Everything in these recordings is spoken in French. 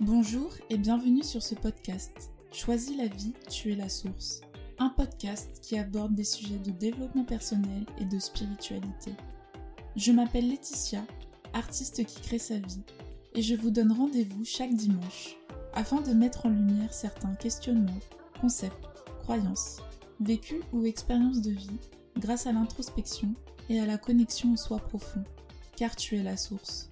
Bonjour et bienvenue sur ce podcast. Choisis la vie, tu es la source. Un podcast qui aborde des sujets de développement personnel et de spiritualité. Je m'appelle Laetitia, artiste qui crée sa vie, et je vous donne rendez-vous chaque dimanche afin de mettre en lumière certains questionnements, concepts, croyances, vécus ou expériences de vie grâce à l'introspection et à la connexion au soi profond, car tu es la source.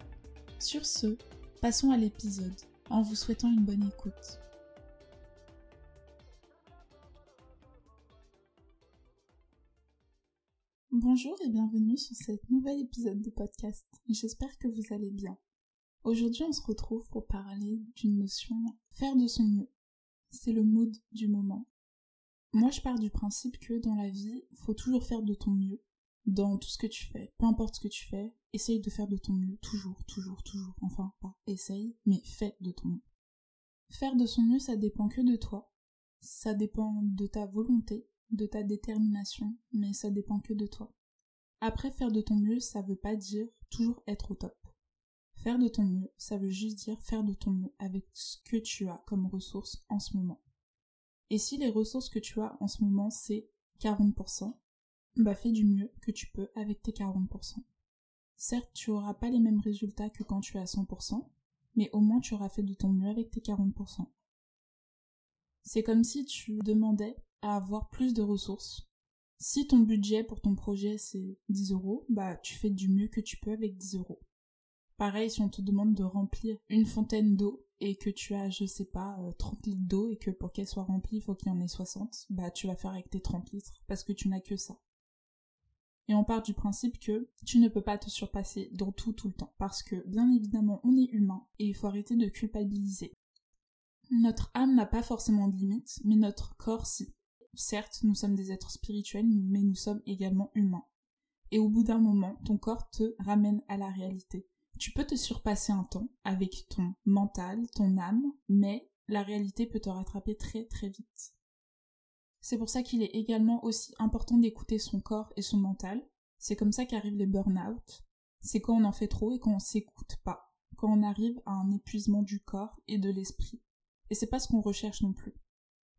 Sur ce, passons à l'épisode en vous souhaitant une bonne écoute. Bonjour et bienvenue sur cet nouvel épisode de podcast. J'espère que vous allez bien. Aujourd'hui, on se retrouve pour parler d'une notion faire de son mieux. C'est le mood du moment. Moi, je pars du principe que dans la vie, faut toujours faire de ton mieux dans tout ce que tu fais. Peu importe ce que tu fais, essaye de faire de ton mieux. Toujours, toujours, toujours. Enfin, pas essaye, mais fais de ton mieux. Faire de son mieux, ça dépend que de toi. Ça dépend de ta volonté, de ta détermination, mais ça dépend que de toi. Après, faire de ton mieux, ça veut pas dire toujours être au top. Faire de ton mieux, ça veut juste dire faire de ton mieux avec ce que tu as comme ressources en ce moment. Et si les ressources que tu as en ce moment, c'est 40%, bah fais du mieux que tu peux avec tes 40%. Certes, tu auras pas les mêmes résultats que quand tu es à 100%, mais au moins tu auras fait de ton mieux avec tes 40%. C'est comme si tu demandais à avoir plus de ressources. Si ton budget pour ton projet c'est 10 euros, bah tu fais du mieux que tu peux avec 10 euros. Pareil, si on te demande de remplir une fontaine d'eau et que tu as, je sais pas, 30 euh, litres d'eau et que pour qu'elle soit remplie, il faut qu'il y en ait 60, bah tu vas faire avec tes 30 litres parce que tu n'as que ça. Et on part du principe que tu ne peux pas te surpasser dans tout tout le temps. Parce que bien évidemment on est humain et il faut arrêter de culpabiliser. Notre âme n'a pas forcément de limites, mais notre corps si. Certes, nous sommes des êtres spirituels, mais nous sommes également humains. Et au bout d'un moment, ton corps te ramène à la réalité. Tu peux te surpasser un temps avec ton mental, ton âme, mais la réalité peut te rattraper très très vite. C'est pour ça qu'il est également aussi important d'écouter son corps et son mental. C'est comme ça qu'arrivent les burn-out. C'est quand on en fait trop et quand on s'écoute pas. Quand on arrive à un épuisement du corps et de l'esprit. Et c'est pas ce qu'on recherche non plus.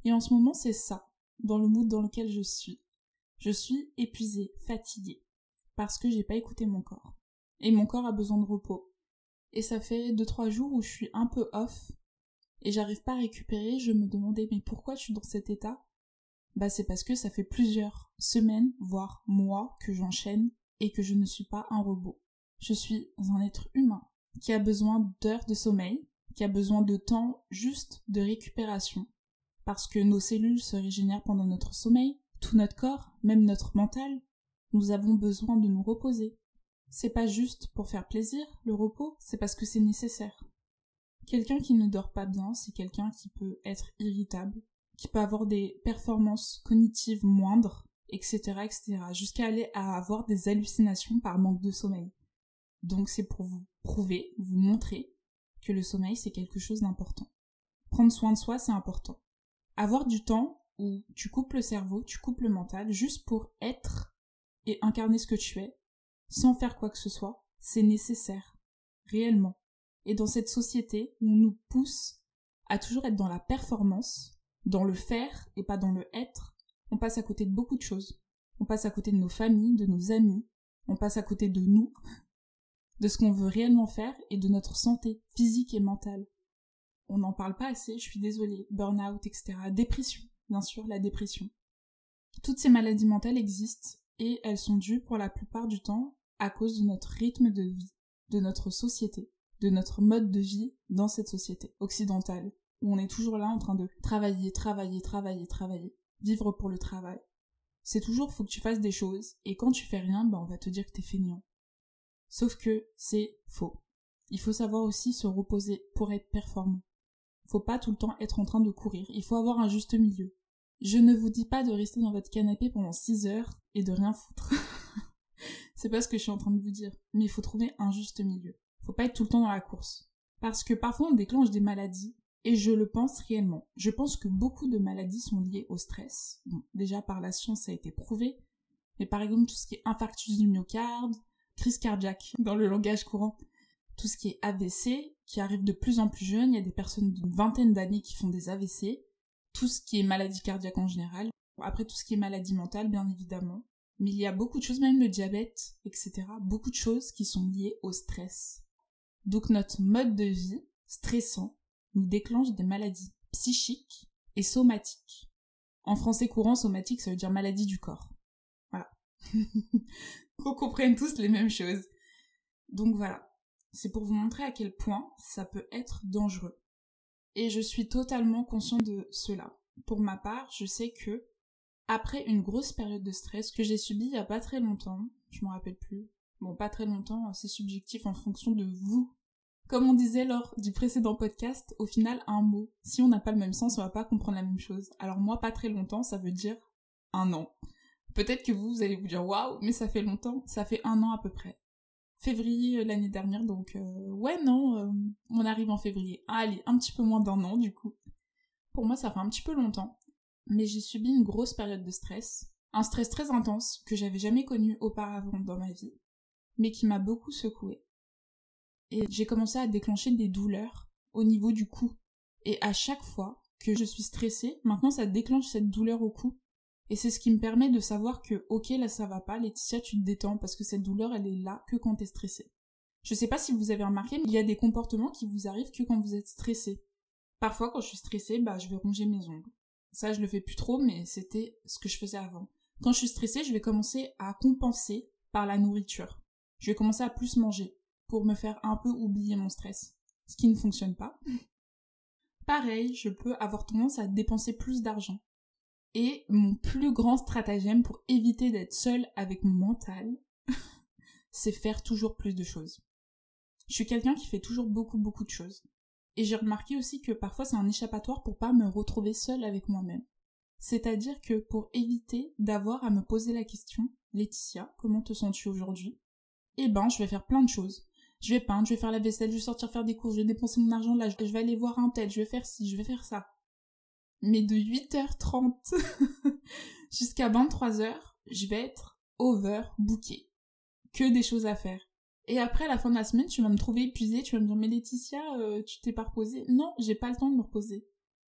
Et en ce moment, c'est ça, dans le mood dans lequel je suis. Je suis épuisée, fatiguée, parce que j'ai pas écouté mon corps. Et mon corps a besoin de repos. Et ça fait deux trois jours où je suis un peu off et j'arrive pas à récupérer. Je me demandais mais pourquoi je suis dans cet état? Bah c'est parce que ça fait plusieurs semaines, voire mois que j'enchaîne et que je ne suis pas un robot. Je suis un être humain qui a besoin d'heures de sommeil, qui a besoin de temps juste de récupération. Parce que nos cellules se régénèrent pendant notre sommeil, tout notre corps, même notre mental, nous avons besoin de nous reposer. C'est pas juste pour faire plaisir, le repos, c'est parce que c'est nécessaire. Quelqu'un qui ne dort pas bien, c'est quelqu'un qui peut être irritable, qui peut avoir des performances cognitives moindres, etc., etc., jusqu'à aller à avoir des hallucinations par manque de sommeil. Donc c'est pour vous prouver, vous montrer que le sommeil c'est quelque chose d'important. Prendre soin de soi c'est important. Avoir du temps où tu coupes le cerveau, tu coupes le mental, juste pour être et incarner ce que tu es, sans faire quoi que ce soit, c'est nécessaire, réellement. Et dans cette société où on nous pousse à toujours être dans la performance, dans le faire et pas dans le être, on passe à côté de beaucoup de choses. On passe à côté de nos familles, de nos amis, on passe à côté de nous, de ce qu'on veut réellement faire et de notre santé physique et mentale. On n'en parle pas assez, je suis désolée. Burn-out, etc. Dépression, bien sûr, la dépression. Toutes ces maladies mentales existent et elles sont dues pour la plupart du temps à cause de notre rythme de vie, de notre société, de notre mode de vie dans cette société occidentale où on est toujours là en train de travailler, travailler, travailler, travailler, vivre pour le travail. C'est toujours faut que tu fasses des choses, et quand tu fais rien, bah on va te dire que t'es feignant. Sauf que c'est faux. Il faut savoir aussi se reposer pour être performant. Faut pas tout le temps être en train de courir, il faut avoir un juste milieu. Je ne vous dis pas de rester dans votre canapé pendant 6 heures et de rien foutre. c'est pas ce que je suis en train de vous dire, mais il faut trouver un juste milieu. Faut pas être tout le temps dans la course. Parce que parfois on déclenche des maladies et je le pense réellement. Je pense que beaucoup de maladies sont liées au stress. Bon, déjà par la science, ça a été prouvé. Mais par exemple, tout ce qui est infarctus du myocarde, crise cardiaque dans le langage courant, tout ce qui est AVC, qui arrive de plus en plus jeune. Il y a des personnes d'une vingtaine d'années qui font des AVC. Tout ce qui est maladie cardiaque en général. Après, tout ce qui est maladie mentale, bien évidemment. Mais il y a beaucoup de choses, même le diabète, etc. Beaucoup de choses qui sont liées au stress. Donc notre mode de vie stressant nous déclenche des maladies psychiques et somatiques. En français courant, somatique, ça veut dire maladie du corps. Voilà. Qu'on comprenne tous les mêmes choses. Donc voilà. C'est pour vous montrer à quel point ça peut être dangereux. Et je suis totalement conscient de cela. Pour ma part, je sais que après une grosse période de stress que j'ai subie il y a pas très longtemps, je m'en rappelle plus. Bon, pas très longtemps, c'est subjectif en fonction de vous. Comme on disait lors du précédent podcast, au final, un mot, si on n'a pas le même sens, on va pas comprendre la même chose. Alors moi, pas très longtemps, ça veut dire un an. Peut-être que vous, vous allez vous dire waouh, mais ça fait longtemps, ça fait un an à peu près. Février euh, l'année dernière, donc euh, ouais non, euh, on arrive en février. Ah, allez, un petit peu moins d'un an du coup. Pour moi, ça fait un petit peu longtemps mais j'ai subi une grosse période de stress, un stress très intense que j'avais jamais connu auparavant dans ma vie, mais qui m'a beaucoup secoué. Et j'ai commencé à déclencher des douleurs au niveau du cou. Et à chaque fois que je suis stressée, maintenant ça déclenche cette douleur au cou. Et c'est ce qui me permet de savoir que, ok, là ça va pas, Laetitia, tu te détends, parce que cette douleur, elle est là que quand t'es stressée. Je sais pas si vous avez remarqué, mais il y a des comportements qui vous arrivent que quand vous êtes stressé. Parfois, quand je suis stressée, bah, je vais ronger mes ongles. Ça, je le fais plus trop, mais c'était ce que je faisais avant. Quand je suis stressée, je vais commencer à compenser par la nourriture. Je vais commencer à plus manger pour me faire un peu oublier mon stress. Ce qui ne fonctionne pas. Pareil, je peux avoir tendance à dépenser plus d'argent. Et mon plus grand stratagème pour éviter d'être seule avec mon mental, c'est faire toujours plus de choses. Je suis quelqu'un qui fait toujours beaucoup beaucoup de choses. Et j'ai remarqué aussi que parfois c'est un échappatoire pour pas me retrouver seule avec moi-même. C'est-à-dire que pour éviter d'avoir à me poser la question, Laetitia, comment te sens-tu aujourd'hui? Eh ben, je vais faire plein de choses. Je vais peindre, je vais faire la vaisselle, je vais sortir faire des courses, je vais dépenser mon argent là, je vais aller voir un tel, je vais faire ci, je vais faire ça. Mais de 8h30 jusqu'à 23h, je vais être overbooké. Que des choses à faire. Et après, à la fin de la semaine, tu vas me trouver épuisée, tu vas me dire, mais Laetitia, euh, tu t'es pas reposée. Non, j'ai pas le temps de me reposer.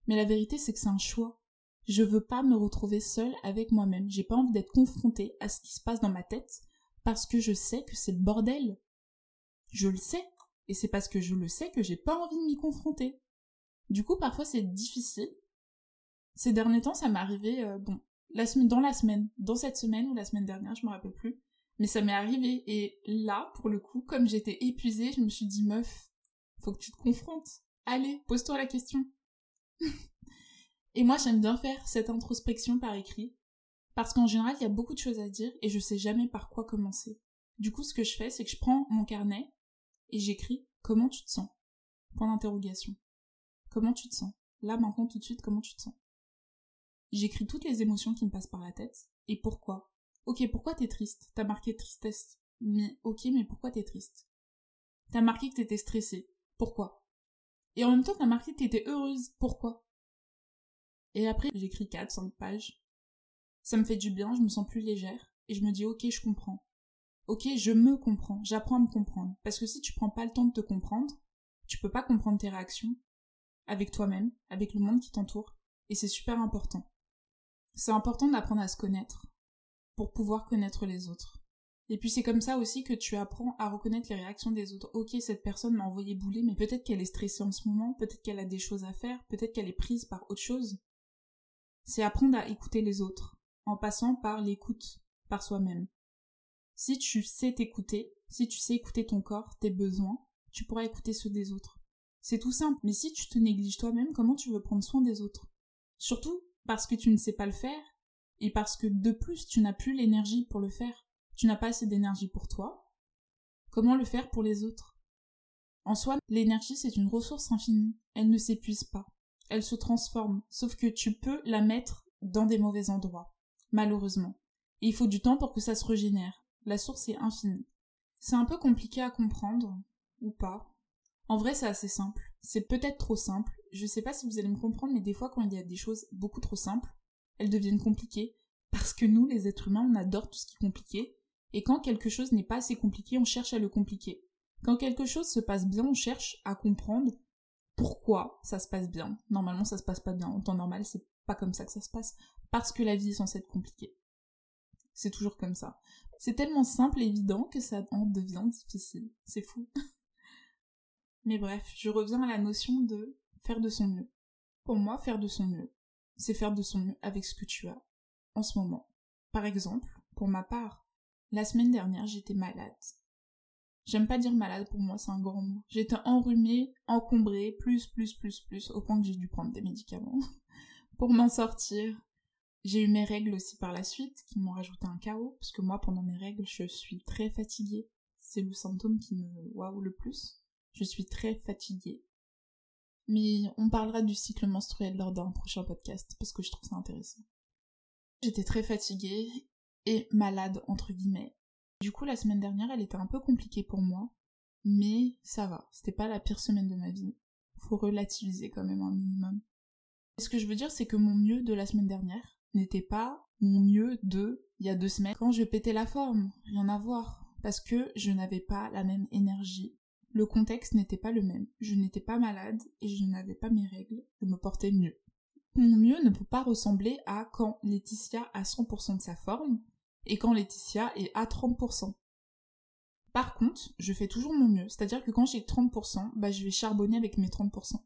Mais la vérité, c'est que c'est un choix. Je veux pas me retrouver seule avec moi-même. J'ai pas envie d'être confrontée à ce qui se passe dans ma tête parce que je sais que c'est le bordel. Je le sais. Et c'est parce que je le sais que j'ai pas envie de m'y confronter. Du coup, parfois, c'est difficile. Ces derniers temps, ça m'est arrivé, euh, bon, dans la semaine, dans cette semaine ou la semaine dernière, je me rappelle plus. Mais ça m'est arrivé. Et là, pour le coup, comme j'étais épuisée, je me suis dit, meuf, faut que tu te confrontes. Allez, pose-toi la question. et moi, j'aime bien faire cette introspection par écrit. Parce qu'en général, il y a beaucoup de choses à dire et je sais jamais par quoi commencer. Du coup, ce que je fais, c'est que je prends mon carnet et j'écris comment tu te sens? Point d'interrogation. Comment tu te sens? Là, maintenant, tout de suite, comment tu te sens? J'écris toutes les émotions qui me passent par la tête et pourquoi? Ok, pourquoi t'es triste? T'as marqué tristesse. Mais ok, mais pourquoi t'es triste? T'as marqué que t'étais stressée. Pourquoi? Et en même temps, t'as marqué que t'étais heureuse. Pourquoi? Et après, j'écris 4, 5 pages. Ça me fait du bien, je me sens plus légère. Et je me dis, ok, je comprends. Ok, je me comprends. J'apprends à me comprendre. Parce que si tu prends pas le temps de te comprendre, tu peux pas comprendre tes réactions. Avec toi-même, avec le monde qui t'entoure. Et c'est super important. C'est important d'apprendre à se connaître, pour pouvoir connaître les autres. Et puis c'est comme ça aussi que tu apprends à reconnaître les réactions des autres. Ok, cette personne m'a envoyé bouler, mais peut-être qu'elle est stressée en ce moment, peut-être qu'elle a des choses à faire, peut-être qu'elle est prise par autre chose. C'est apprendre à écouter les autres, en passant par l'écoute, par soi-même. Si tu sais t'écouter, si tu sais écouter ton corps, tes besoins, tu pourras écouter ceux des autres. C'est tout simple, mais si tu te négliges toi-même, comment tu veux prendre soin des autres? Surtout parce que tu ne sais pas le faire, et parce que de plus tu n'as plus l'énergie pour le faire, tu n'as pas assez d'énergie pour toi, comment le faire pour les autres? En soi, l'énergie c'est une ressource infinie, elle ne s'épuise pas, elle se transforme, sauf que tu peux la mettre dans des mauvais endroits, malheureusement. Et il faut du temps pour que ça se régénère, la source est infinie. C'est un peu compliqué à comprendre, ou pas. En vrai c'est assez simple, c'est peut-être trop simple, je sais pas si vous allez me comprendre, mais des fois quand il y a des choses beaucoup trop simples, elles deviennent compliquées. Parce que nous, les êtres humains, on adore tout ce qui est compliqué. Et quand quelque chose n'est pas assez compliqué, on cherche à le compliquer. Quand quelque chose se passe bien, on cherche à comprendre pourquoi ça se passe bien. Normalement, ça se passe pas bien. En temps normal, c'est pas comme ça que ça se passe. Parce que la vie est censée être compliquée. C'est toujours comme ça. C'est tellement simple et évident que ça en devient difficile. C'est fou. Mais bref, je reviens à la notion de faire de son mieux. Pour moi, faire de son mieux, c'est faire de son mieux avec ce que tu as en ce moment. Par exemple, pour ma part, la semaine dernière, j'étais malade. J'aime pas dire malade pour moi, c'est un grand mot. J'étais enrhumée, encombrée, plus, plus, plus, plus, au point que j'ai dû prendre des médicaments pour m'en sortir. J'ai eu mes règles aussi par la suite, qui m'ont rajouté un chaos, parce que moi, pendant mes règles, je suis très fatiguée. C'est le symptôme qui me waouh le plus. Je suis très fatiguée. Mais on parlera du cycle menstruel lors d'un prochain podcast, parce que je trouve ça intéressant. J'étais très fatiguée et malade, entre guillemets. Du coup, la semaine dernière, elle était un peu compliquée pour moi, mais ça va. C'était pas la pire semaine de ma vie. Faut relativiser quand même un minimum. Ce que je veux dire, c'est que mon mieux de la semaine dernière n'était pas mon mieux de il y a deux semaines quand je pétais la forme. Rien à voir. Parce que je n'avais pas la même énergie. Le contexte n'était pas le même. Je n'étais pas malade et je n'avais pas mes règles. Je me portais mieux. Mon mieux ne peut pas ressembler à quand Laetitia a 100% de sa forme et quand Laetitia est à 30%. Par contre, je fais toujours mon mieux, c'est-à-dire que quand j'ai 30%, bah je vais charbonner avec mes 30%.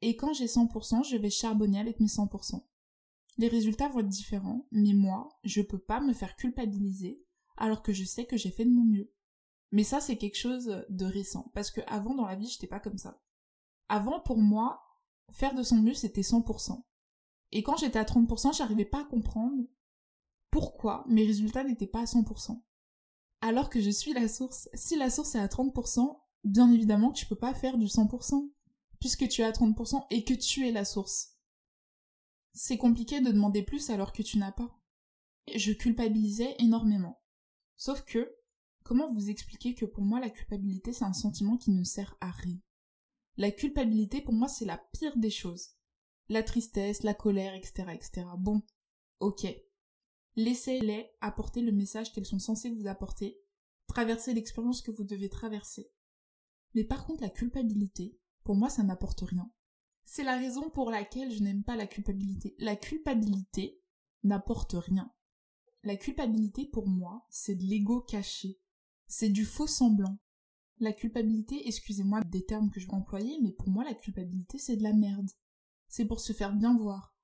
Et quand j'ai 100%, je vais charbonner avec mes 100%. Les résultats vont être différents, mais moi, je peux pas me faire culpabiliser alors que je sais que j'ai fait de mon mieux. Mais ça, c'est quelque chose de récent, parce que avant dans la vie, j'étais pas comme ça. Avant, pour moi, faire de son mieux, c'était 100%. Et quand j'étais à 30%, j'arrivais pas à comprendre pourquoi mes résultats n'étaient pas à 100%. Alors que je suis la source. Si la source est à 30%, bien évidemment tu peux pas faire du 100%, puisque tu es à 30% et que tu es la source. C'est compliqué de demander plus alors que tu n'as pas. Je culpabilisais énormément. Sauf que, comment vous expliquer que pour moi la culpabilité c'est un sentiment qui ne sert à rien? La culpabilité pour moi c'est la pire des choses. La tristesse, la colère, etc., etc. Bon, ok, Laissez-les apporter le message qu'elles sont censées vous apporter, traverser l'expérience que vous devez traverser. Mais par contre, la culpabilité, pour moi, ça n'apporte rien. C'est la raison pour laquelle je n'aime pas la culpabilité. La culpabilité n'apporte rien. La culpabilité, pour moi, c'est de l'ego caché. C'est du faux semblant. La culpabilité, excusez-moi des termes que je vais employer, mais pour moi, la culpabilité, c'est de la merde. C'est pour se faire bien voir.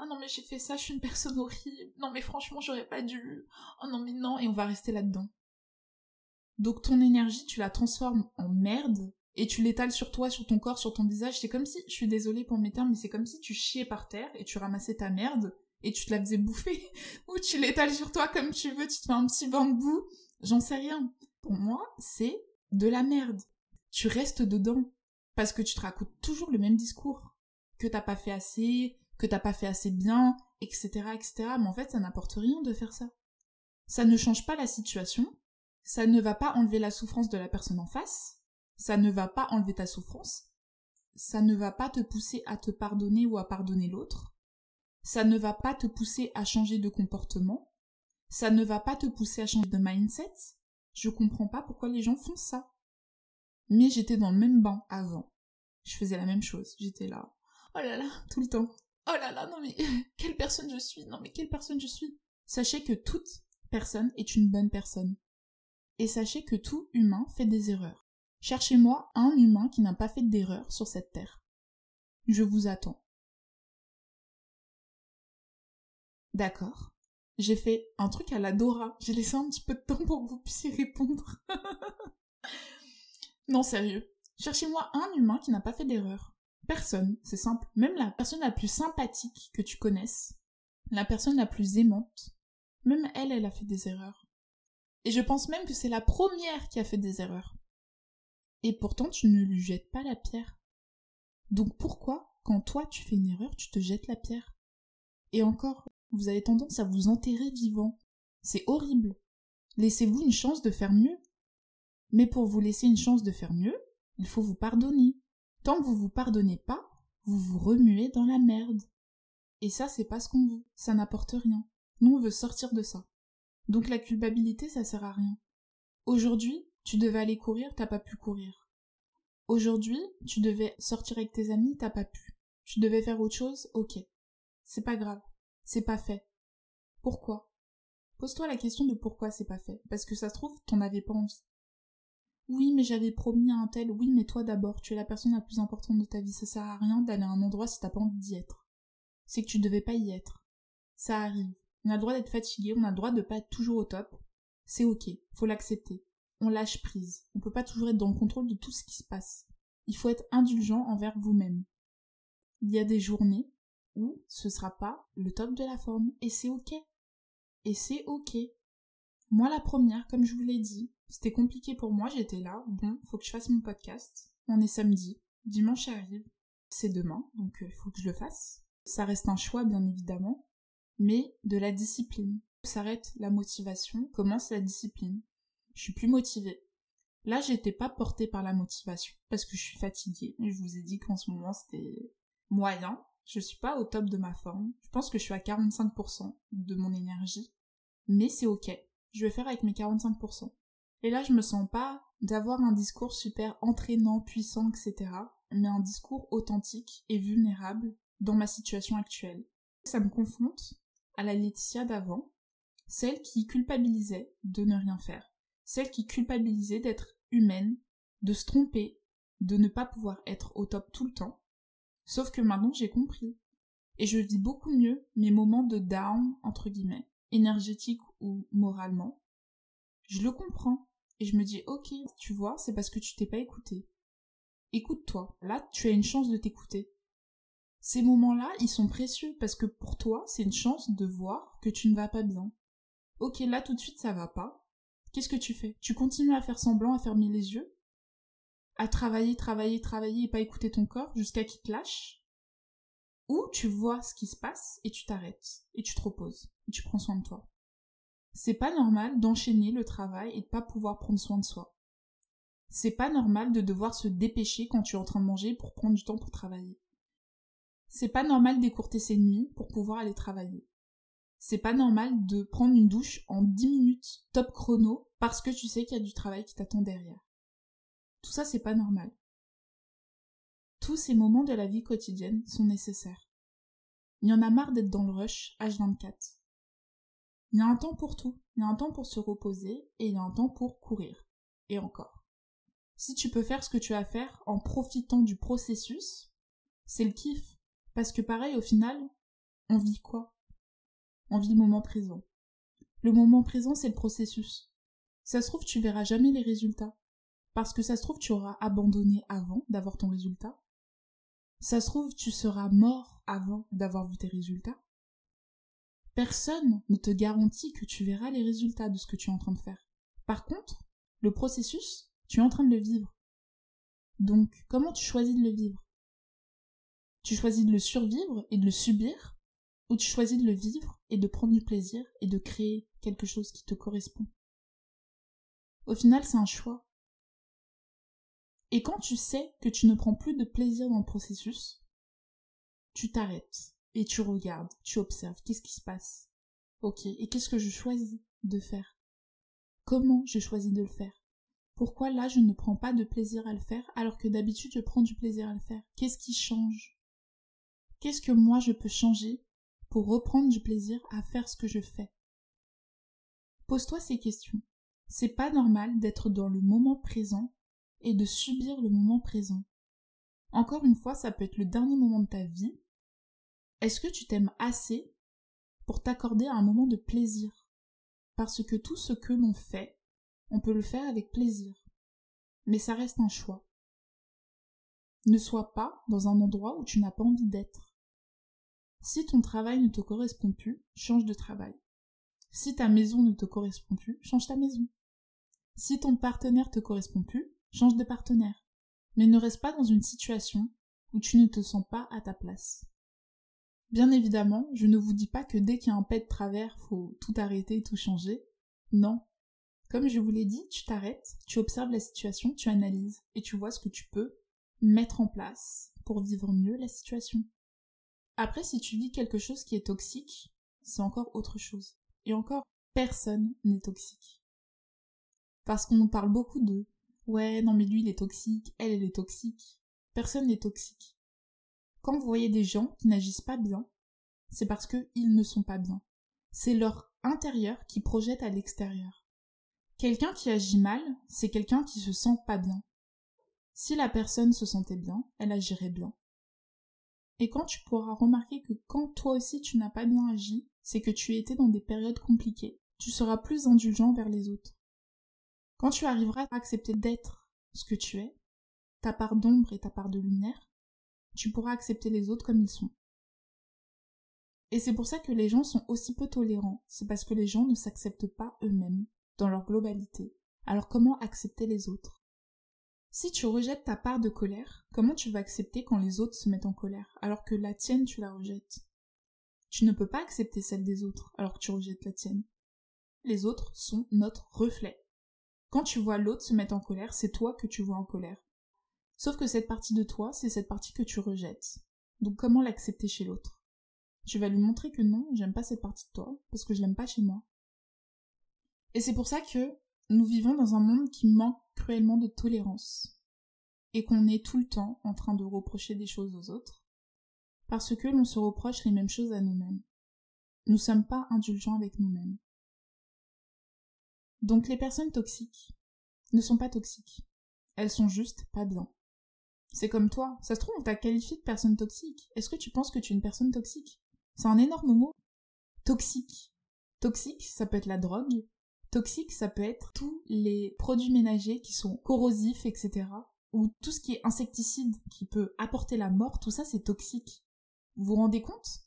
Oh non mais j'ai fait ça, je suis une personne horrible. Non mais franchement j'aurais pas dû. Oh non mais non et on va rester là-dedans. Donc ton énergie tu la transformes en merde et tu l'étales sur toi, sur ton corps, sur ton visage. C'est comme si, je suis désolée pour mes termes, mais c'est comme si tu chiais par terre et tu ramassais ta merde et tu te la faisais bouffer. Ou tu l'étales sur toi comme tu veux, tu te fais un petit boue. J'en sais rien. Pour moi, c'est de la merde. Tu restes dedans. Parce que tu te racontes toujours le même discours. Que t'as pas fait assez, que t'as pas fait assez bien, etc., etc. Mais en fait, ça n'apporte rien de faire ça. Ça ne change pas la situation, ça ne va pas enlever la souffrance de la personne en face, ça ne va pas enlever ta souffrance, ça ne va pas te pousser à te pardonner ou à pardonner l'autre, ça ne va pas te pousser à changer de comportement, ça ne va pas te pousser à changer de mindset. Je comprends pas pourquoi les gens font ça. Mais j'étais dans le même bain avant. Je faisais la même chose. J'étais là. Oh là là, tout le temps. Oh là là, non mais quelle personne je suis Non mais quelle personne je suis Sachez que toute personne est une bonne personne. Et sachez que tout humain fait des erreurs. Cherchez-moi un humain qui n'a pas fait d'erreur sur cette terre. Je vous attends. D'accord. J'ai fait un truc à la Dora. J'ai laissé un petit peu de temps pour que vous puissiez répondre. non, sérieux. Cherchez-moi un humain qui n'a pas fait d'erreur. Personne, c'est simple. Même la personne la plus sympathique que tu connaisses, la personne la plus aimante, même elle, elle a fait des erreurs. Et je pense même que c'est la première qui a fait des erreurs. Et pourtant, tu ne lui jettes pas la pierre. Donc pourquoi, quand toi tu fais une erreur, tu te jettes la pierre? Et encore, vous avez tendance à vous enterrer vivant. C'est horrible. Laissez-vous une chance de faire mieux. Mais pour vous laisser une chance de faire mieux, il faut vous pardonner. Tant que vous vous pardonnez pas, vous vous remuez dans la merde. Et ça, c'est pas ce qu'on veut. Ça n'apporte rien. Nous, on veut sortir de ça. Donc la culpabilité, ça sert à rien. Aujourd'hui, Tu devais aller courir, t'as pas pu courir. Aujourd'hui, tu devais sortir avec tes amis, t'as pas pu. Tu devais faire autre chose, ok. C'est pas grave. C'est pas fait. Pourquoi? Pose-toi la question de pourquoi c'est pas fait. Parce que ça se trouve, t'en avais pas envie. Oui, mais j'avais promis à un tel, oui, mais toi d'abord, tu es la personne la plus importante de ta vie, ça sert à rien d'aller à un endroit si t'as pas envie d'y être. C'est que tu devais pas y être. Ça arrive. On a le droit d'être fatigué, on a le droit de pas être toujours au top. C'est ok, faut l'accepter. On lâche prise. On peut pas toujours être dans le contrôle de tout ce qui se passe. Il faut être indulgent envers vous-même. Il y a des journées où ce sera pas le top de la forme, et c'est ok. Et c'est ok. Moi, la première, comme je vous l'ai dit, c'était compliqué pour moi, j'étais là, bon, faut que je fasse mon podcast. On est samedi, dimanche arrive, c'est demain, donc il euh, faut que je le fasse. Ça reste un choix, bien évidemment, mais de la discipline. S'arrête la motivation, commence la discipline. Je suis plus motivée. Là, j'étais pas portée par la motivation, parce que je suis fatiguée. Je vous ai dit qu'en ce moment, c'était moyen. Je suis pas au top de ma forme. Je pense que je suis à 45% de mon énergie. Mais c'est ok. Je vais faire avec mes 45%. Et là, je me sens pas d'avoir un discours super entraînant, puissant, etc. Mais un discours authentique et vulnérable dans ma situation actuelle. Ça me confronte à la Laetitia d'avant, celle qui culpabilisait de ne rien faire, celle qui culpabilisait d'être humaine, de se tromper, de ne pas pouvoir être au top tout le temps. Sauf que maintenant j'ai compris. Et je vis beaucoup mieux mes moments de down, entre guillemets, énergétique ou moralement. Je le comprends. Et je me dis, ok, tu vois, c'est parce que tu t'es pas écouté. Écoute-toi. Là, tu as une chance de t'écouter. Ces moments-là, ils sont précieux parce que pour toi, c'est une chance de voir que tu ne vas pas bien. Ok, là tout de suite ça va pas. Qu'est-ce que tu fais? Tu continues à faire semblant, à fermer les yeux? À travailler, travailler, travailler et pas écouter ton corps jusqu'à qu'il te lâche? Ou tu vois ce qui se passe et tu t'arrêtes et tu te reposes et tu prends soin de toi? C'est pas normal d'enchaîner le travail et de pas pouvoir prendre soin de soi. C'est pas normal de devoir se dépêcher quand tu es en train de manger pour prendre du temps pour travailler. C'est pas normal d'écourter ses nuits pour pouvoir aller travailler. C'est pas normal de prendre une douche en 10 minutes top chrono parce que tu sais qu'il y a du travail qui t'attend derrière. Tout ça, c'est pas normal. Tous ces moments de la vie quotidienne sont nécessaires. Il y en a marre d'être dans le rush H24. Il y a un temps pour tout. Il y a un temps pour se reposer et il y a un temps pour courir. Et encore. Si tu peux faire ce que tu as à faire en profitant du processus, c'est le kiff. Parce que pareil, au final, on vit quoi? Le moment présent. Le moment présent, c'est le processus. Ça se trouve, tu verras jamais les résultats. Parce que ça se trouve, tu auras abandonné avant d'avoir ton résultat. Ça se trouve, tu seras mort avant d'avoir vu tes résultats. Personne ne te garantit que tu verras les résultats de ce que tu es en train de faire. Par contre, le processus, tu es en train de le vivre. Donc, comment tu choisis de le vivre? Tu choisis de le survivre et de le subir, ou tu choisis de le vivre et de prendre du plaisir et de créer quelque chose qui te correspond. Au final, c'est un choix. Et quand tu sais que tu ne prends plus de plaisir dans le processus, tu t'arrêtes et tu regardes, tu observes, qu'est-ce qui se passe. Ok, et qu'est-ce que je choisis de faire? Comment je choisis de le faire? Pourquoi là je ne prends pas de plaisir à le faire alors que d'habitude je prends du plaisir à le faire? Qu'est-ce qui change? Qu'est-ce que moi je peux changer pour reprendre du plaisir à faire ce que je fais Pose-toi ces questions. C'est pas normal d'être dans le moment présent et de subir le moment présent. Encore une fois, ça peut être le dernier moment de ta vie. Est-ce que tu t'aimes assez pour t'accorder un moment de plaisir? Parce que tout ce que l'on fait, on peut le faire avec plaisir. Mais ça reste un choix. Ne sois pas dans un endroit où tu n'as pas envie d'être. Si ton travail ne te correspond plus, change de travail. Si ta maison ne te correspond plus, change ta maison. Si ton partenaire te correspond plus, change de partenaire. Mais ne reste pas dans une situation où tu ne te sens pas à ta place. Bien évidemment, je ne vous dis pas que dès qu'il y a un pet de travers, faut tout arrêter tout changer. Non. Comme je vous l'ai dit, tu t'arrêtes, tu observes la situation, tu analyses et tu vois ce que tu peux mettre en place pour vivre mieux la situation. Après, si tu vis quelque chose qui est toxique, c'est encore autre chose. Et encore, personne n'est toxique. Parce qu'on parle beaucoup de Ouais, non mais lui il est toxique, elle elle est toxique. Personne n'est toxique. Quand vous voyez des gens qui n'agissent pas bien, c'est parce qu'ils ne sont pas bien. C'est leur intérieur qui projette à l'extérieur. Quelqu'un qui agit mal, c'est quelqu'un qui se sent pas bien. Si la personne se sentait bien, elle agirait bien. Et quand tu pourras remarquer que quand toi aussi tu n'as pas bien agi, c'est que tu étais dans des périodes compliquées, tu seras plus indulgent vers les autres. Quand tu arriveras à accepter d'être ce que tu es, ta part d'ombre et ta part de lumière, tu pourras accepter les autres comme ils sont. Et c'est pour ça que les gens sont aussi peu tolérants, c'est parce que les gens ne s'acceptent pas eux-mêmes, dans leur globalité. Alors comment accepter les autres? Si tu rejettes ta part de colère, comment tu vas accepter quand les autres se mettent en colère, alors que la tienne tu la rejettes? Tu ne peux pas accepter celle des autres, alors que tu rejettes la tienne. Les autres sont notre reflet. Quand tu vois l'autre se mettre en colère, c'est toi que tu vois en colère. Sauf que cette partie de toi, c'est cette partie que tu rejettes. Donc comment l'accepter chez l'autre? Tu vas lui montrer que non, j'aime pas cette partie de toi, parce que je l'aime pas chez moi. Et c'est pour ça que nous vivons dans un monde qui manque cruellement de tolérance. Et qu'on est tout le temps en train de reprocher des choses aux autres. Parce que l'on se reproche les mêmes choses à nous-mêmes. Nous sommes pas indulgents avec nous-mêmes. Donc les personnes toxiques ne sont pas toxiques. Elles sont juste pas bien. C'est comme toi. Ça se trouve, on t'a qualifié de personne toxique. Est-ce que tu penses que tu es une personne toxique? C'est un énorme mot. Toxique. Toxique, ça peut être la drogue. Toxique, ça peut être tous les produits ménagers qui sont corrosifs, etc. Ou tout ce qui est insecticide qui peut apporter la mort, tout ça c'est toxique. Vous vous rendez compte?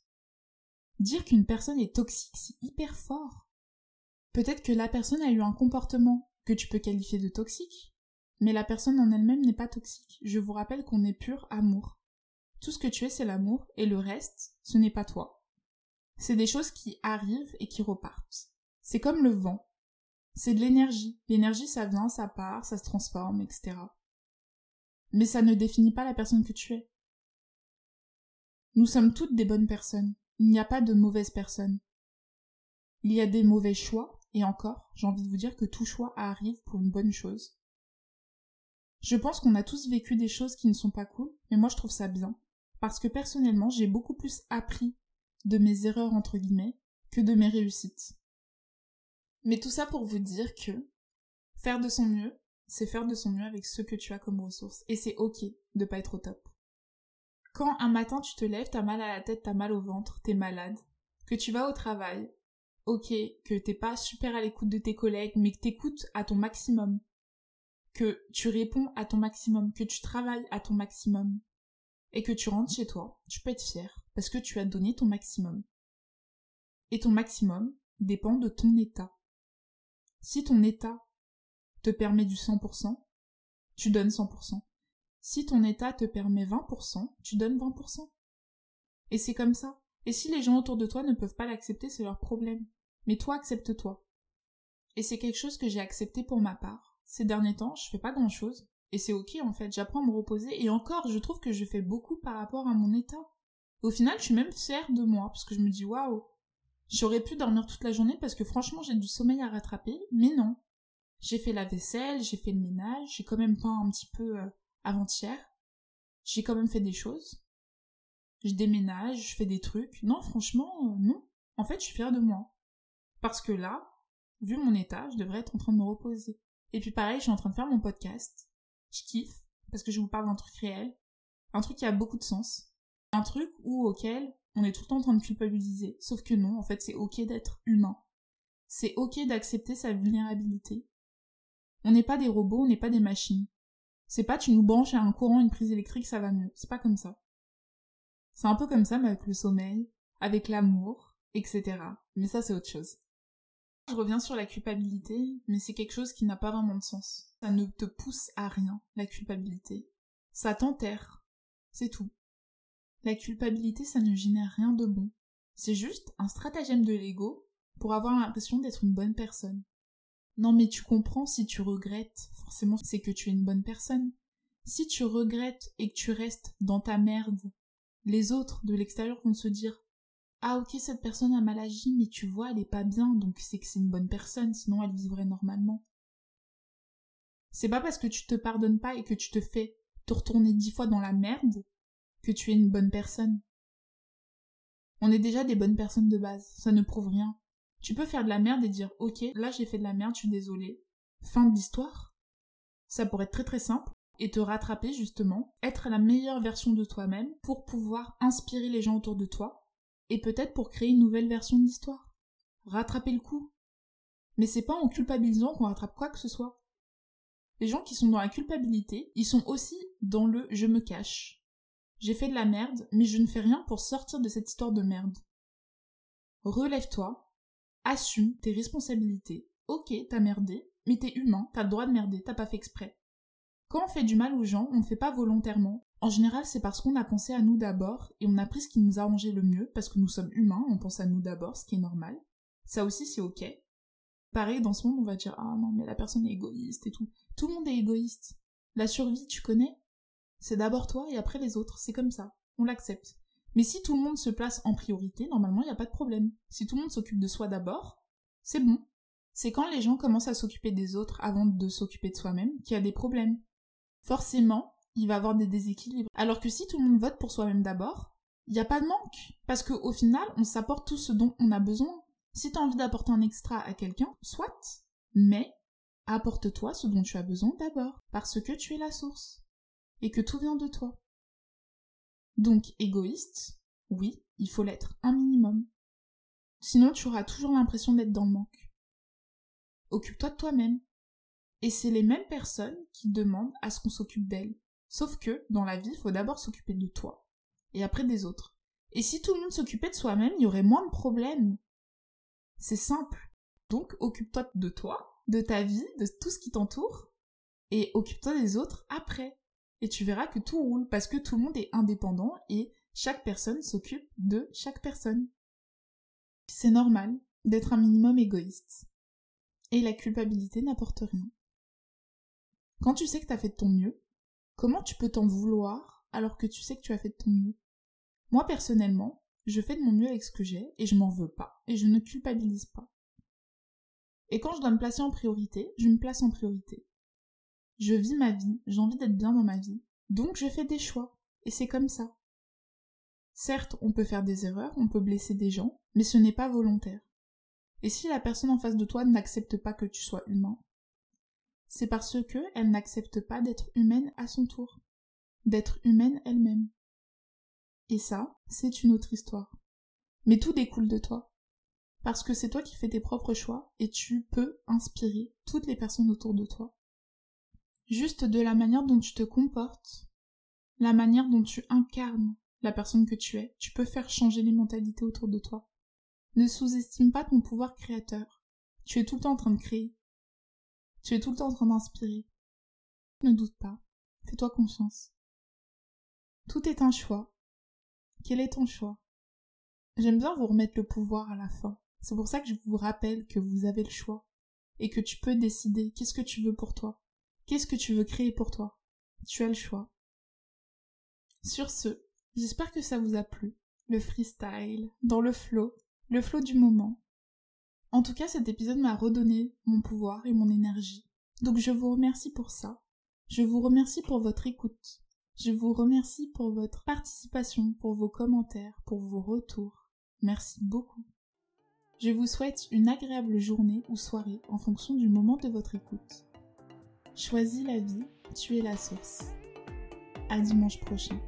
Dire qu'une personne est toxique, c'est hyper fort. Peut-être que la personne a eu un comportement que tu peux qualifier de toxique, mais la personne en elle-même n'est pas toxique. Je vous rappelle qu'on est pur amour. Tout ce que tu es, c'est l'amour, et le reste, ce n'est pas toi. C'est des choses qui arrivent et qui repartent. C'est comme le vent. C'est de l'énergie. L'énergie, ça vient, ça part, ça se transforme, etc. Mais ça ne définit pas la personne que tu es. Nous sommes toutes des bonnes personnes. Il n'y a pas de mauvaises personnes. Il y a des mauvais choix, et encore, j'ai envie de vous dire que tout choix arrive pour une bonne chose. Je pense qu'on a tous vécu des choses qui ne sont pas cool, mais moi je trouve ça bien. Parce que personnellement, j'ai beaucoup plus appris de mes erreurs entre guillemets que de mes réussites. Mais tout ça pour vous dire que faire de son mieux, c'est faire de son mieux avec ce que tu as comme ressources. Et c'est ok de pas être au top. Quand un matin tu te lèves, t'as mal à la tête, t'as mal au ventre, t'es malade, que tu vas au travail, ok, que t'es pas super à l'écoute de tes collègues, mais que t'écoutes à ton maximum, que tu réponds à ton maximum, que tu travailles à ton maximum, et que tu rentres chez toi, tu peux être fier, parce que tu as donné ton maximum. Et ton maximum dépend de ton état. Si ton état te permet du 100%, tu donnes 100%. Si ton état te permet 20%, tu donnes 20%. Et c'est comme ça. Et si les gens autour de toi ne peuvent pas l'accepter, c'est leur problème. Mais toi, accepte-toi. Et c'est quelque chose que j'ai accepté pour ma part ces derniers temps, je fais pas grand chose. Et c'est ok en fait, j'apprends à me reposer. Et encore, je trouve que je fais beaucoup par rapport à mon état. Au final, je suis même fière de moi, parce que je me dis waouh, j'aurais pu dormir toute la journée parce que franchement j'ai du sommeil à rattraper, mais non. J'ai fait la vaisselle, j'ai fait le ménage, j'ai quand même peint un petit peu euh, avant-hier. J'ai quand même fait des choses. Je déménage, je fais des trucs. Non, franchement, euh, non. En fait, je suis fière de moi. Parce que là, vu mon état, je devrais être en train de me reposer. Et puis pareil, je suis en train de faire mon podcast. Je kiffe, parce que je vous parle d'un truc réel. Un truc qui a beaucoup de sens. Un truc où, auquel on est tout le temps en train de culpabiliser. Sauf que non, en fait, c'est ok d'être humain. C'est ok d'accepter sa vulnérabilité. On n'est pas des robots, on n'est pas des machines. C'est pas tu nous branches à un courant, une prise électrique, ça va mieux. C'est pas comme ça. C'est un peu comme ça, mais avec le sommeil, avec l'amour, etc. Mais ça, c'est autre chose. Je reviens sur la culpabilité, mais c'est quelque chose qui n'a pas vraiment de sens. Ça ne te pousse à rien, la culpabilité. Ça t'enterre. C'est tout. La culpabilité, ça ne génère rien de bon. C'est juste un stratagème de l'ego pour avoir l'impression d'être une bonne personne. Non mais tu comprends, si tu regrettes, forcément c'est que tu es une bonne personne. Si tu regrettes et que tu restes dans ta merde, les autres de l'extérieur vont se dire ah ok cette personne a mal agi mais tu vois elle est pas bien donc c'est que c'est une bonne personne sinon elle vivrait normalement. C'est pas parce que tu te pardonnes pas et que tu te fais te retourner dix fois dans la merde que tu es une bonne personne. On est déjà des bonnes personnes de base, ça ne prouve rien. Tu peux faire de la merde et dire ok, là j'ai fait de la merde, je suis désolée. Fin de l'histoire. Ça pourrait être très très simple et te rattraper justement, être la meilleure version de toi-même pour pouvoir inspirer les gens autour de toi et peut-être pour créer une nouvelle version de l'histoire. Rattraper le coup. Mais c'est pas en culpabilisant qu'on rattrape quoi que ce soit. Les gens qui sont dans la culpabilité, ils sont aussi dans le je me cache. J'ai fait de la merde, mais je ne fais rien pour sortir de cette histoire de merde. Relève-toi, assume tes responsabilités. Ok, t'as merdé, mais t'es humain, t'as le droit de merder, t'as pas fait exprès. Quand on fait du mal aux gens, on ne fait pas volontairement. En général, c'est parce qu'on a pensé à nous d'abord et on a pris ce qui nous a arrangé le mieux parce que nous sommes humains, on pense à nous d'abord, ce qui est normal. Ça aussi, c'est ok. Pareil, dans ce monde, on va dire Ah non, mais la personne est égoïste et tout. Tout le monde est égoïste. La survie, tu connais? C'est d'abord toi et après les autres, c'est comme ça. On l'accepte. Mais si tout le monde se place en priorité, normalement, il n'y a pas de problème. Si tout le monde s'occupe de soi d'abord, c'est bon. C'est quand les gens commencent à s'occuper des autres avant de s'occuper de soi-même qu'il y a des problèmes forcément, il va y avoir des déséquilibres. Alors que si tout le monde vote pour soi-même d'abord, il n'y a pas de manque. Parce qu'au final, on s'apporte tout ce dont on a besoin. Si tu as envie d'apporter un extra à quelqu'un, soit, mais apporte-toi ce dont tu as besoin d'abord, parce que tu es la source, et que tout vient de toi. Donc, égoïste, oui, il faut l'être un minimum. Sinon, tu auras toujours l'impression d'être dans le manque. Occupe-toi de toi-même, et c'est les mêmes personnes qui demandent à ce qu'on s'occupe d'elles. Sauf que, dans la vie, il faut d'abord s'occuper de toi, et après des autres. Et si tout le monde s'occupait de soi-même, il y aurait moins de problèmes. C'est simple. Donc, occupe-toi de toi, de ta vie, de tout ce qui t'entoure, et occupe-toi des autres après. Et tu verras que tout roule, parce que tout le monde est indépendant, et chaque personne s'occupe de chaque personne. C'est normal d'être un minimum égoïste. Et la culpabilité n'apporte rien. Quand tu sais que tu as fait de ton mieux, comment tu peux t'en vouloir alors que tu sais que tu as fait de ton mieux? Moi personnellement, je fais de mon mieux avec ce que j'ai et je m'en veux pas et je ne culpabilise pas. Et quand je dois me placer en priorité, je me place en priorité. Je vis ma vie, j'ai envie d'être bien dans ma vie, donc je fais des choix et c'est comme ça. Certes, on peut faire des erreurs, on peut blesser des gens, mais ce n'est pas volontaire. Et si la personne en face de toi n'accepte pas que tu sois humain, c'est parce que elle n'accepte pas d'être humaine à son tour, d'être humaine elle-même. Et ça, c'est une autre histoire. Mais tout découle de toi. Parce que c'est toi qui fais tes propres choix et tu peux inspirer toutes les personnes autour de toi. Juste de la manière dont tu te comportes, la manière dont tu incarnes la personne que tu es, tu peux faire changer les mentalités autour de toi. Ne sous-estime pas ton pouvoir créateur. Tu es tout le temps en train de créer. Tu es tout le temps en train d'inspirer. Ne doute pas. Fais-toi confiance. Tout est un choix. Quel est ton choix? J'aime bien vous remettre le pouvoir à la fin. C'est pour ça que je vous rappelle que vous avez le choix et que tu peux décider qu'est-ce que tu veux pour toi? Qu'est-ce que tu veux créer pour toi? Tu as le choix. Sur ce, j'espère que ça vous a plu. Le freestyle, dans le flow, le flow du moment. En tout cas, cet épisode m'a redonné mon pouvoir et mon énergie. Donc je vous remercie pour ça. Je vous remercie pour votre écoute. Je vous remercie pour votre participation, pour vos commentaires, pour vos retours. Merci beaucoup. Je vous souhaite une agréable journée ou soirée en fonction du moment de votre écoute. Choisis la vie, tu es la source. À dimanche prochain.